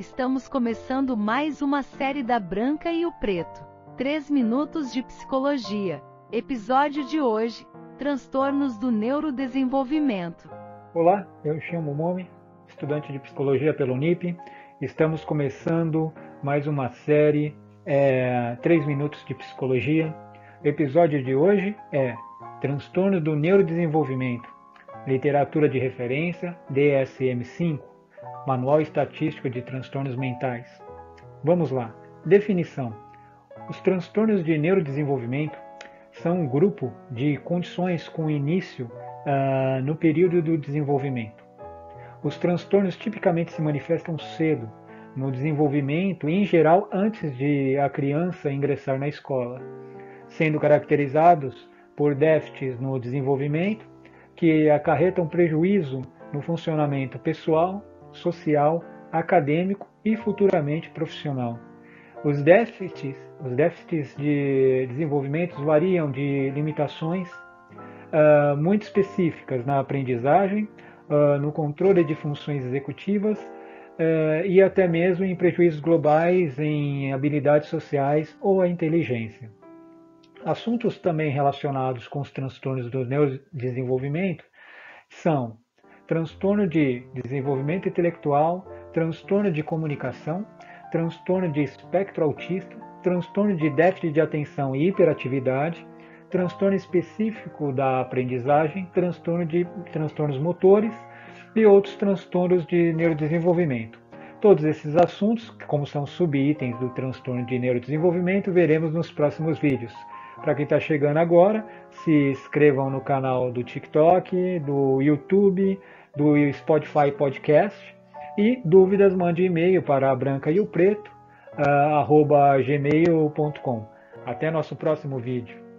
Estamos começando mais uma série da Branca e o Preto. 3 minutos de psicologia. Episódio de hoje: Transtornos do neurodesenvolvimento. Olá, eu chamo Momi, estudante de psicologia pelo Unip. Estamos começando mais uma série é, 3 minutos de psicologia. O episódio de hoje é Transtorno do neurodesenvolvimento. Literatura de referência DSM-5 Manual Estatístico de Transtornos Mentais. Vamos lá. Definição: Os transtornos de neurodesenvolvimento são um grupo de condições com início uh, no período do desenvolvimento. Os transtornos tipicamente se manifestam cedo, no desenvolvimento e, em geral, antes de a criança ingressar na escola, sendo caracterizados por déficits no desenvolvimento que acarretam prejuízo no funcionamento pessoal, social, acadêmico e futuramente profissional. Os déficits, os déficits de desenvolvimento variam de limitações uh, muito específicas na aprendizagem, uh, no controle de funções executivas uh, e até mesmo em prejuízos globais em habilidades sociais ou a inteligência. Assuntos também relacionados com os transtornos do neurodesenvolvimento são transtorno de desenvolvimento intelectual, transtorno de comunicação, transtorno de espectro autista, transtorno de déficit de atenção e hiperatividade, transtorno específico da aprendizagem, transtorno de transtornos motores e outros transtornos de neurodesenvolvimento. Todos esses assuntos, como são subitens do transtorno de neurodesenvolvimento, veremos nos próximos vídeos. Para quem está chegando agora, se inscrevam no canal do TikTok, do YouTube, do Spotify Podcast. E dúvidas, mande e-mail para a branca e o preto, uh, arroba gmail.com. Até nosso próximo vídeo.